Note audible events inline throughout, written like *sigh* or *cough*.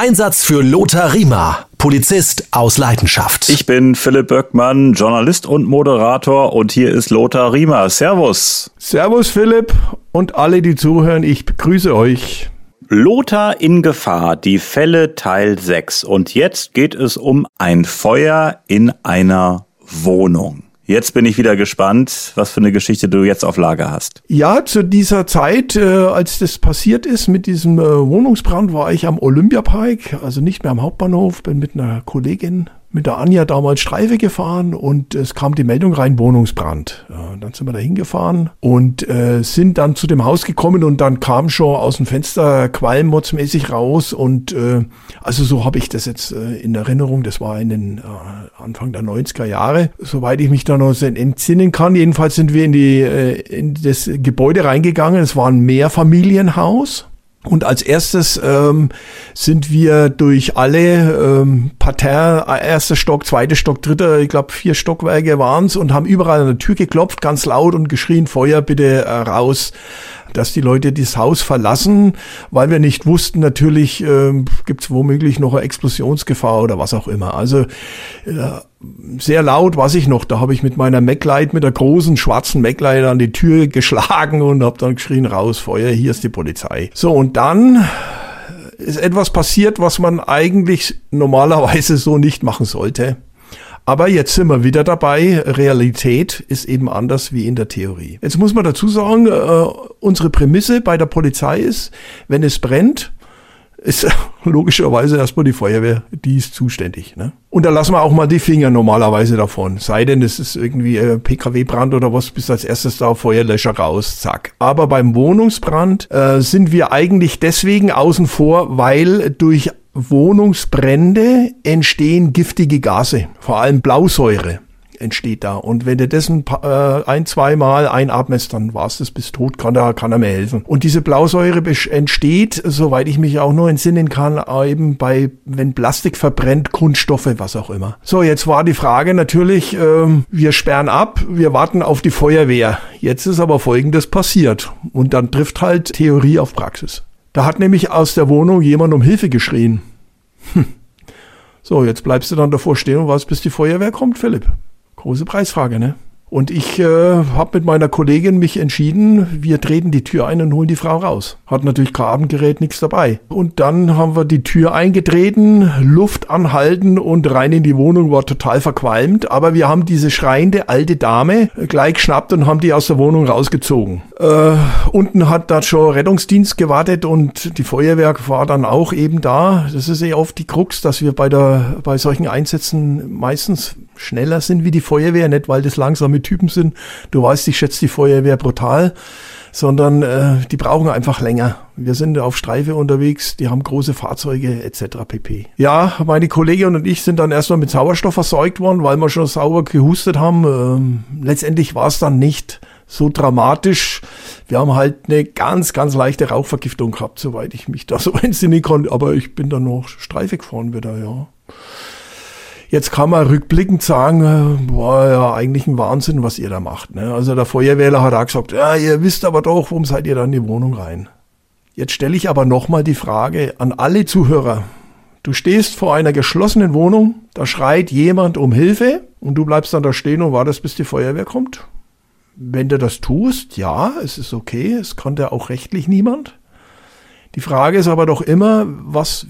Einsatz für Lothar Riemer, Polizist aus Leidenschaft. Ich bin Philipp Böckmann, Journalist und Moderator und hier ist Lothar Riemer. Servus. Servus Philipp und alle, die zuhören, ich begrüße euch. Lothar in Gefahr, die Fälle Teil 6. Und jetzt geht es um ein Feuer in einer Wohnung. Jetzt bin ich wieder gespannt, was für eine Geschichte du jetzt auf Lager hast. Ja, zu dieser Zeit, äh, als das passiert ist mit diesem äh, Wohnungsbrand, war ich am Olympiapark, also nicht mehr am Hauptbahnhof, bin mit einer Kollegin mit der Anja damals Streife gefahren und es kam die Meldung rein, Wohnungsbrand. Dann sind wir da hingefahren und äh, sind dann zu dem Haus gekommen und dann kam schon aus dem Fenster qualmmotzmäßig raus und äh, also so habe ich das jetzt äh, in Erinnerung, das war in den äh, Anfang der 90er Jahre, soweit ich mich da noch entsinnen kann. Jedenfalls sind wir in, die, äh, in das Gebäude reingegangen, es war ein Mehrfamilienhaus und als erstes ähm, sind wir durch alle ähm, Parterre, erster Stock, zweiter Stock, dritter, ich glaube vier Stockwerke waren's und haben überall an der Tür geklopft, ganz laut und geschrien, Feuer bitte äh, raus dass die Leute das Haus verlassen, weil wir nicht wussten, natürlich äh, gibt womöglich noch eine Explosionsgefahr oder was auch immer. Also äh, sehr laut, was ich noch, da habe ich mit meiner MacLight, mit der großen schwarzen MacLight an die Tür geschlagen und habe dann geschrien, raus, Feuer, hier ist die Polizei. So, und dann ist etwas passiert, was man eigentlich normalerweise so nicht machen sollte. Aber jetzt sind wir wieder dabei. Realität ist eben anders wie in der Theorie. Jetzt muss man dazu sagen, äh, unsere Prämisse bei der Polizei ist, wenn es brennt, ist *laughs* logischerweise erstmal die Feuerwehr, die ist zuständig. Ne? Und da lassen wir auch mal die Finger normalerweise davon. Sei denn, es ist irgendwie äh, PKW-Brand oder was, bis als erstes da Feuerlöscher raus, zack. Aber beim Wohnungsbrand äh, sind wir eigentlich deswegen außen vor, weil durch Wohnungsbrände entstehen giftige Gase, vor allem Blausäure entsteht da. Und wenn du das ein, äh, ein zwei Mal einatmest, dann war es das bis tot, kann da kann er mir helfen. Und diese Blausäure entsteht, soweit ich mich auch nur entsinnen kann, eben bei, wenn Plastik verbrennt, Kunststoffe, was auch immer. So, jetzt war die Frage natürlich, ähm, wir sperren ab, wir warten auf die Feuerwehr. Jetzt ist aber Folgendes passiert. Und dann trifft halt Theorie auf Praxis. Da hat nämlich aus der Wohnung jemand um Hilfe geschrien. Hm. *laughs* So, jetzt bleibst du dann davor stehen und warst, bis die Feuerwehr kommt, Philipp. Große Preisfrage, ne? Und ich äh, habe mit meiner Kollegin mich entschieden, wir treten die Tür ein und holen die Frau raus. Hat natürlich kein Abendgerät, nichts dabei. Und dann haben wir die Tür eingetreten, Luft anhalten und rein in die Wohnung, war total verqualmt. Aber wir haben diese schreiende alte Dame gleich geschnappt und haben die aus der Wohnung rausgezogen. Äh, unten hat da schon Rettungsdienst gewartet und die Feuerwehr war dann auch eben da. Das ist ja oft die Krux, dass wir bei, der, bei solchen Einsätzen meistens schneller sind wie die Feuerwehr, nicht weil das langsame Typen sind. Du weißt, ich schätze die Feuerwehr brutal, sondern äh, die brauchen einfach länger. Wir sind auf Streife unterwegs, die haben große Fahrzeuge etc. pp. Ja, meine Kollegin und ich sind dann erstmal mit Sauerstoff versorgt worden, weil wir schon sauber gehustet haben. Ähm, letztendlich war es dann nicht so dramatisch. Wir haben halt eine ganz, ganz leichte Rauchvergiftung gehabt, soweit ich mich da *laughs* so entsinnen konnte. Aber ich bin dann noch Streife gefahren wieder, ja. Jetzt kann man rückblickend sagen, äh, boah, ja, eigentlich ein Wahnsinn, was ihr da macht. Ne? Also der Feuerwehrler hat auch gesagt, ja, ihr wisst aber doch, warum seid ihr da in die Wohnung rein? Jetzt stelle ich aber nochmal die Frage an alle Zuhörer. Du stehst vor einer geschlossenen Wohnung, da schreit jemand um Hilfe und du bleibst dann da stehen und wartest, bis die Feuerwehr kommt. Wenn du das tust, ja, es ist okay, es konnte auch rechtlich niemand. Die Frage ist aber doch immer, was,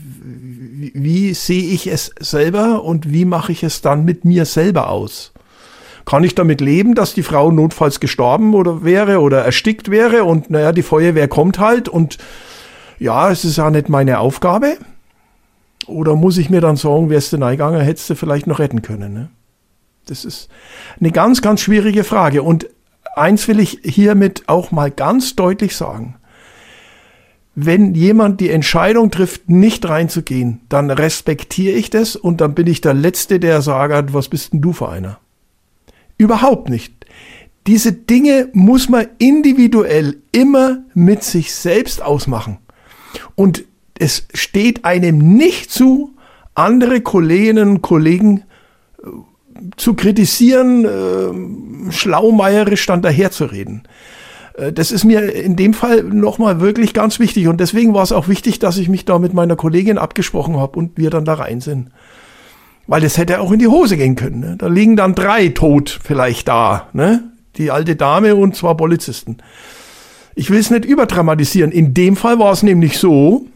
wie, sehe ich es selber und wie mache ich es dann mit mir selber aus? Kann ich damit leben, dass die Frau notfalls gestorben oder wäre oder erstickt wäre und naja, die Feuerwehr kommt halt und ja, es ist ja nicht meine Aufgabe? Oder muss ich mir dann sagen, wärst du reingegangen, hättest du vielleicht noch retten können? Ne? Das ist eine ganz, ganz schwierige Frage. Und eins will ich hiermit auch mal ganz deutlich sagen wenn jemand die Entscheidung trifft, nicht reinzugehen, dann respektiere ich das und dann bin ich der Letzte, der sagt, was bist denn du für einer? Überhaupt nicht. Diese Dinge muss man individuell immer mit sich selbst ausmachen. Und es steht einem nicht zu, andere Kolleginnen und Kollegen äh, zu kritisieren, äh, schlaumeierisch dann daherzureden. Äh, das ist mir in dem Fall nochmal wirklich ganz wichtig und deswegen war es auch wichtig, dass ich mich da mit meiner Kollegin abgesprochen habe und wir dann da rein sind. Weil das hätte auch in die Hose gehen können. Ne? Da liegen dann drei tot vielleicht da. Ne? Die alte Dame und zwei Polizisten. Ich will es nicht überdramatisieren. In dem Fall war es nämlich so,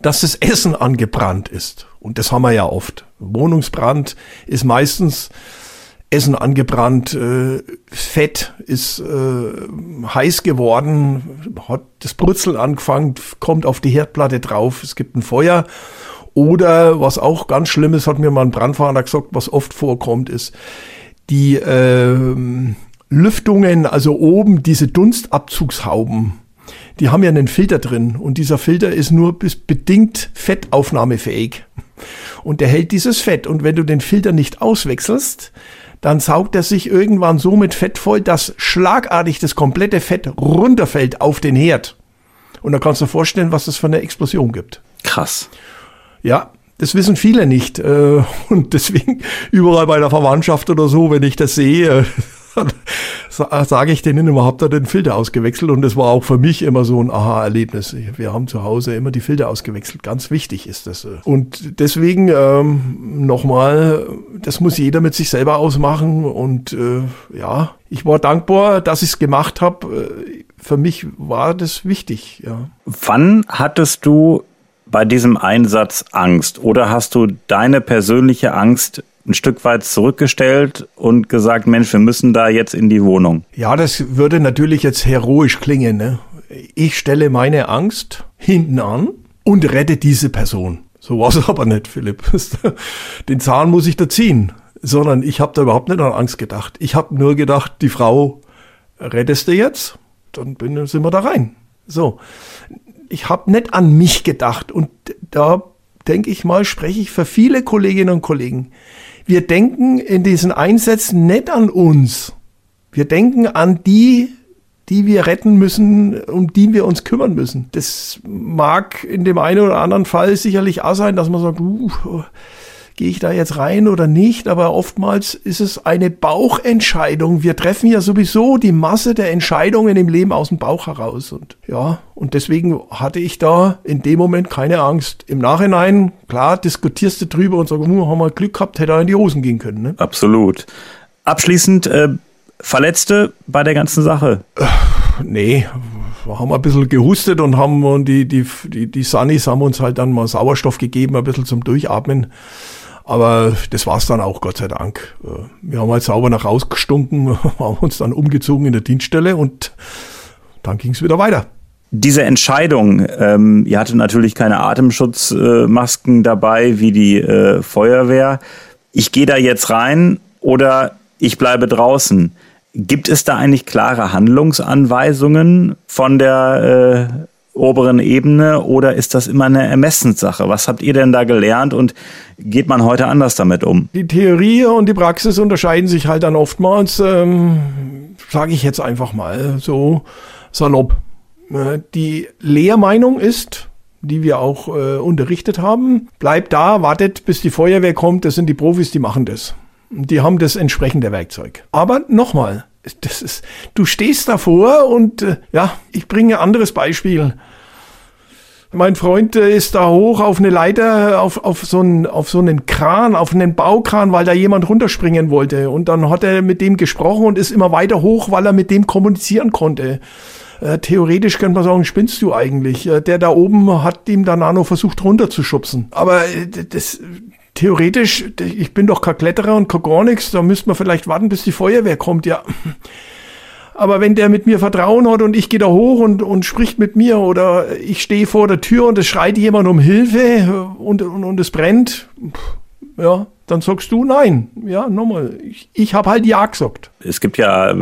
dass das Essen angebrannt ist. Und das haben wir ja oft. Wohnungsbrand ist meistens Essen angebrannt, äh, Fett ist äh, heiß geworden, hat das Brutzeln angefangen, kommt auf die Herdplatte drauf, es gibt ein Feuer. Oder was auch ganz schlimm ist, hat mir mal ein Brandfahrer gesagt, was oft vorkommt, ist die äh, Lüftungen, also oben diese Dunstabzugshauben, die haben ja einen Filter drin und dieser Filter ist nur bis bedingt fettaufnahmefähig. Und der hält dieses Fett und wenn du den Filter nicht auswechselst, dann saugt er sich irgendwann so mit Fett voll, dass schlagartig das komplette Fett runterfällt auf den Herd. Und da kannst du dir vorstellen, was das für eine Explosion gibt. Krass. Ja, das wissen viele nicht. Äh, *laughs* und deswegen *laughs* überall bei der Verwandtschaft oder so, wenn ich das sehe, sage ich denen habt ihr den Filter ausgewechselt? Und das war auch für mich immer so ein Aha-Erlebnis. Wir haben zu Hause immer die Filter ausgewechselt. Ganz wichtig ist das. Und deswegen ähm, nochmal, das muss jeder mit sich selber ausmachen. Und äh, ja, ich war dankbar, dass ich es gemacht habe. Für mich war das wichtig. Ja. Wann hattest du bei diesem Einsatz Angst oder hast du deine persönliche Angst ein Stück weit zurückgestellt und gesagt, Mensch, wir müssen da jetzt in die Wohnung? Ja, das würde natürlich jetzt heroisch klingen. Ne? Ich stelle meine Angst hinten an und rette diese Person. So war es *laughs* aber nicht, Philipp. *laughs* Den Zahn muss ich da ziehen. Sondern ich habe da überhaupt nicht an Angst gedacht. Ich habe nur gedacht, die Frau rettest du jetzt, dann sind wir da rein. So. Ich habe nicht an mich gedacht. Und da denke ich mal, spreche ich für viele Kolleginnen und Kollegen wir denken in diesen Einsätzen nicht an uns. Wir denken an die, die wir retten müssen, um die wir uns kümmern müssen. Das mag in dem einen oder anderen Fall sicherlich auch sein, dass man sagt, uh, gehe ich da jetzt rein oder nicht, aber oftmals ist es eine Bauchentscheidung. Wir treffen ja sowieso die Masse der Entscheidungen im Leben aus dem Bauch heraus und ja, und deswegen hatte ich da in dem Moment keine Angst. Im Nachhinein, klar, diskutierst du drüber und sagst, hm, haben wir Glück gehabt, hätte er in die Hosen gehen können. Ne? Absolut. Abschließend, äh, Verletzte bei der ganzen Sache? Äh, nee, wir haben ein bisschen gehustet und haben und die, die, die, die Sunnis haben uns halt dann mal Sauerstoff gegeben, ein bisschen zum Durchatmen. Aber das war's dann auch, Gott sei Dank. Äh, wir haben halt sauber nach rausgestunken, *laughs* haben uns dann umgezogen in der Dienststelle und dann ging's wieder weiter. Diese Entscheidung, ähm, ihr hattet natürlich keine Atemschutzmasken äh, dabei wie die äh, Feuerwehr. Ich gehe da jetzt rein oder ich bleibe draußen. Gibt es da eigentlich klare Handlungsanweisungen von der äh, oberen Ebene oder ist das immer eine Ermessenssache? Was habt ihr denn da gelernt und geht man heute anders damit um? Die Theorie und die Praxis unterscheiden sich halt dann oftmals, ähm, sage ich jetzt einfach mal so salopp. Äh, die Lehrmeinung ist, die wir auch äh, unterrichtet haben, bleibt da, wartet, bis die Feuerwehr kommt, das sind die Profis, die machen das. Die haben das entsprechende Werkzeug. Aber nochmal, das ist, du stehst davor und äh, ja, ich bringe ein anderes Beispiel. Mein Freund äh, ist da hoch auf eine Leiter, auf, auf, so einen, auf so einen Kran, auf einen Baukran, weil da jemand runterspringen wollte. Und dann hat er mit dem gesprochen und ist immer weiter hoch, weil er mit dem kommunizieren konnte. Äh, theoretisch könnte man sagen, spinnst du eigentlich? Äh, der da oben hat ihm auch noch versucht runterzuschubsen. Aber äh, das, theoretisch, ich bin doch kein Kletterer und kein gar nichts, da müsste man vielleicht warten, bis die Feuerwehr kommt, ja. Aber wenn der mit mir Vertrauen hat und ich gehe da hoch und, und spricht mit mir oder ich stehe vor der Tür und es schreit jemand um Hilfe und, und, und es brennt, ja, dann sagst du nein. Ja, nochmal, ich, ich habe halt Ja gesagt. Es gibt ja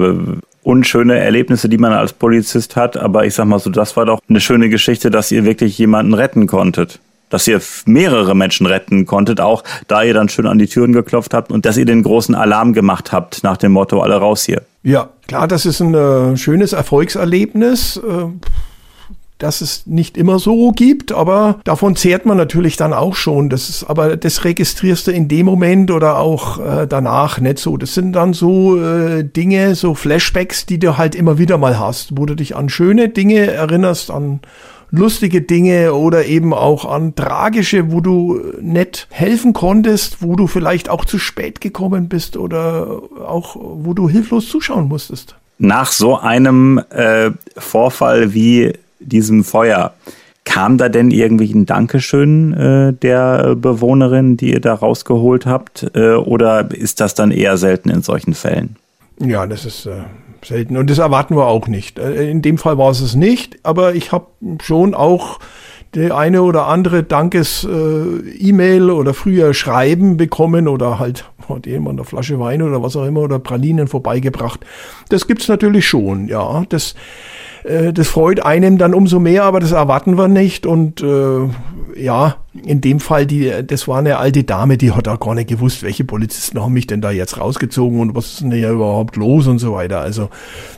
unschöne Erlebnisse, die man als Polizist hat, aber ich sag mal so, das war doch eine schöne Geschichte, dass ihr wirklich jemanden retten konntet dass ihr mehrere Menschen retten konntet, auch da ihr dann schön an die Türen geklopft habt und dass ihr den großen Alarm gemacht habt nach dem Motto, alle raus hier. Ja, klar, das ist ein äh, schönes Erfolgserlebnis. Äh, dass es nicht immer so gibt, aber davon zehrt man natürlich dann auch schon. Das ist, aber das registrierst du in dem Moment oder auch äh, danach nicht so. Das sind dann so äh, Dinge, so Flashbacks, die du halt immer wieder mal hast, wo du dich an schöne Dinge erinnerst, an lustige Dinge oder eben auch an tragische, wo du nicht helfen konntest, wo du vielleicht auch zu spät gekommen bist oder auch wo du hilflos zuschauen musstest. Nach so einem äh, Vorfall wie diesem Feuer, kam da denn irgendwie ein Dankeschön äh, der Bewohnerin, die ihr da rausgeholt habt? Äh, oder ist das dann eher selten in solchen Fällen? Ja, das ist äh, selten. Und das erwarten wir auch nicht. Äh, in dem Fall war es es nicht, aber ich habe schon auch die eine oder andere Dankes-E-Mail äh, oder früher Schreiben bekommen oder halt hat jemand eine Flasche Wein oder was auch immer oder Pralinen vorbeigebracht. Das gibt's natürlich schon, ja. Das, äh, das freut einem dann umso mehr, aber das erwarten wir nicht und äh, ja, in dem Fall, die, das war eine alte Dame, die hat auch gar nicht gewusst, welche Polizisten haben mich denn da jetzt rausgezogen und was ist denn hier überhaupt los und so weiter. Also,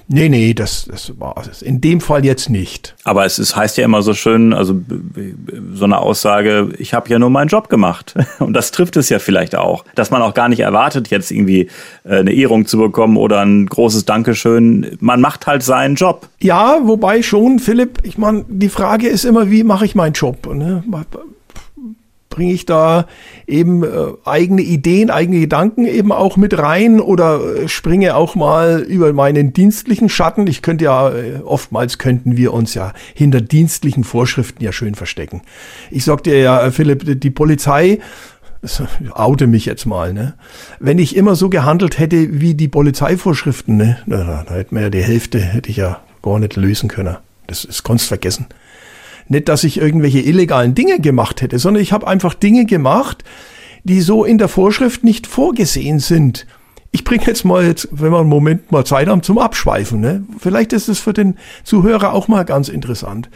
nee, nee, das, das war es. In dem Fall jetzt nicht. Aber es ist, heißt ja immer so schön, also so eine Aussage, ich habe ja nur meinen Job gemacht. *laughs* Und das trifft es ja vielleicht auch, dass man auch gar nicht erwartet, jetzt irgendwie äh, eine Ehrung zu bekommen oder ein großes Dankeschön. Man macht halt seinen Job. Ja, wobei schon, Philipp, ich meine, die Frage ist immer, wie mache ich meinen Job? Ne? bringe ich da eben äh, eigene Ideen, eigene Gedanken eben auch mit rein oder äh, springe auch mal über meinen dienstlichen Schatten. Ich könnte ja, äh, oftmals könnten wir uns ja hinter dienstlichen Vorschriften ja schön verstecken. Ich sag dir ja, äh, Philipp, die Polizei oute mich jetzt mal, ne? Wenn ich immer so gehandelt hätte wie die Polizeivorschriften, ne, da, da hätte man ja die Hälfte, hätte ich ja gar nicht lösen können. Das ist konst vergessen. Nicht, dass ich irgendwelche illegalen Dinge gemacht hätte, sondern ich habe einfach Dinge gemacht, die so in der Vorschrift nicht vorgesehen sind. Ich bringe jetzt mal jetzt, wenn wir einen Moment mal Zeit haben, zum Abschweifen. Ne? Vielleicht ist es für den Zuhörer auch mal ganz interessant.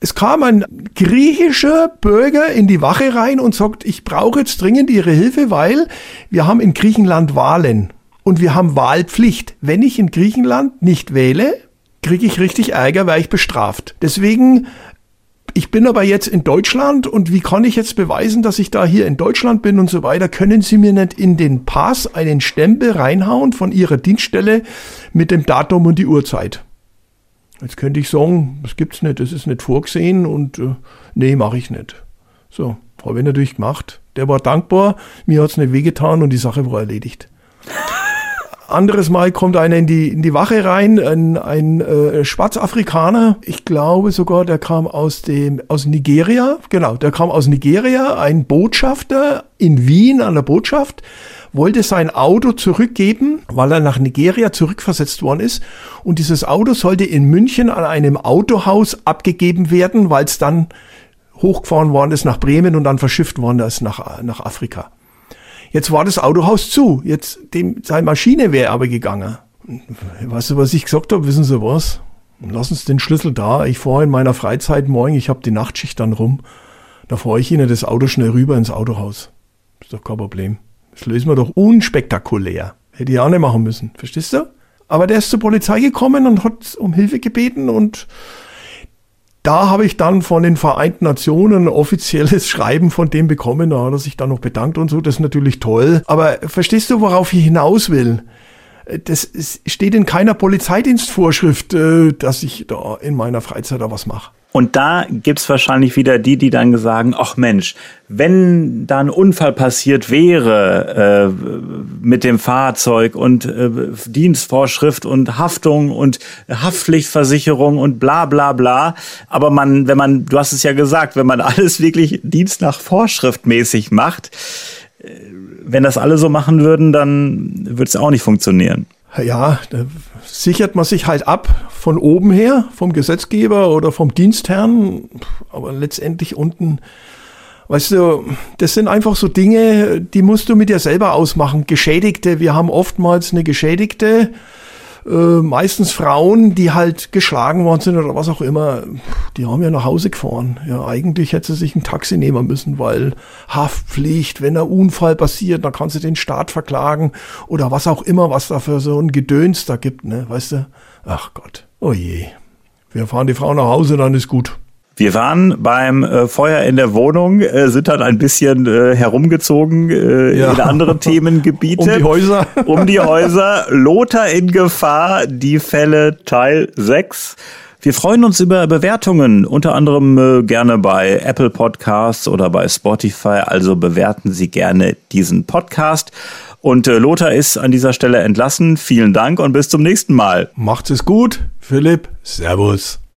Es kam ein griechischer Bürger in die Wache rein und sagt, ich brauche jetzt dringend Ihre Hilfe, weil wir haben in Griechenland Wahlen und wir haben Wahlpflicht. Wenn ich in Griechenland nicht wähle, kriege ich richtig Ärger, weil ich bestraft. Deswegen ich bin aber jetzt in Deutschland und wie kann ich jetzt beweisen, dass ich da hier in Deutschland bin und so weiter? Können Sie mir nicht in den Pass einen Stempel reinhauen von Ihrer Dienststelle mit dem Datum und die Uhrzeit? Jetzt könnte ich sagen, das gibt's nicht, das ist nicht vorgesehen und äh, nee, mache ich nicht. So, habe ich natürlich gemacht. Der war dankbar, mir hat's nicht wehgetan und die Sache war erledigt anderes Mal kommt einer in die, in die Wache rein, ein, ein äh, Schwarzafrikaner. Ich glaube sogar, der kam aus dem, aus Nigeria. Genau, der kam aus Nigeria, ein Botschafter in Wien an der Botschaft wollte sein Auto zurückgeben, weil er nach Nigeria zurückversetzt worden ist. Und dieses Auto sollte in München an einem Autohaus abgegeben werden, weil es dann hochgefahren worden ist nach Bremen und dann verschifft worden ist nach, nach Afrika. Jetzt war das Autohaus zu. Jetzt dem, seine Maschine wäre aber gegangen. Weißt du, was ich gesagt habe? Wissen Sie was? Lass uns den Schlüssel da. Ich fahre in meiner Freizeit morgen, ich habe die Nachtschicht dann rum. Da fahre ich Ihnen das Auto schnell rüber ins Autohaus. Ist doch kein Problem. Das lösen wir doch unspektakulär. Hätte ich auch nicht machen müssen. Verstehst du? Aber der ist zur Polizei gekommen und hat um Hilfe gebeten und da habe ich dann von den Vereinten Nationen offizielles Schreiben von dem bekommen. Da hat er sich dann noch bedankt und so. Das ist natürlich toll. Aber verstehst du, worauf ich hinaus will? Das steht in keiner Polizeidienstvorschrift, äh, dass ich da in meiner Freizeit da was mache. Und da gibt's wahrscheinlich wieder die, die dann sagen, ach Mensch, wenn da ein Unfall passiert wäre äh, mit dem Fahrzeug und äh, Dienstvorschrift und Haftung und Haftpflichtversicherung und bla bla bla. Aber man, wenn man, du hast es ja gesagt, wenn man *laughs* alles wirklich Dienst nach Vorschrift mäßig macht, äh, wenn das alle so machen würden, dann würde es auch nicht funktionieren. Ja, da sichert man sich halt ab von oben her, vom Gesetzgeber oder vom Dienstherrn, aber letztendlich unten, weißt du, das sind einfach so Dinge, die musst du mit dir selber ausmachen. Geschädigte, wir haben oftmals eine Geschädigte, äh, meistens Frauen, die halt geschlagen worden sind oder was auch immer, die haben ja nach Hause gefahren. Ja, eigentlich hätte sie sich ein Taxi nehmen müssen, weil Haftpflicht, wenn ein Unfall passiert, dann kannst du den Staat verklagen oder was auch immer, was da für so ein Gedöns da gibt, ne, weißt du? Ach Gott, oh je. Wir fahren die Frau nach Hause, dann ist gut. Wir waren beim äh, Feuer in der Wohnung, äh, sind dann ein bisschen äh, herumgezogen äh, ja. in andere Themengebiete. *laughs* um die Häuser. um die *laughs* Häuser. Lothar in Gefahr, die Fälle Teil 6. Wir freuen uns über Bewertungen, unter anderem äh, gerne bei Apple Podcasts oder bei Spotify. Also bewerten Sie gerne diesen Podcast. Und äh, Lothar ist an dieser Stelle entlassen. Vielen Dank und bis zum nächsten Mal. Macht es gut. Philipp, Servus.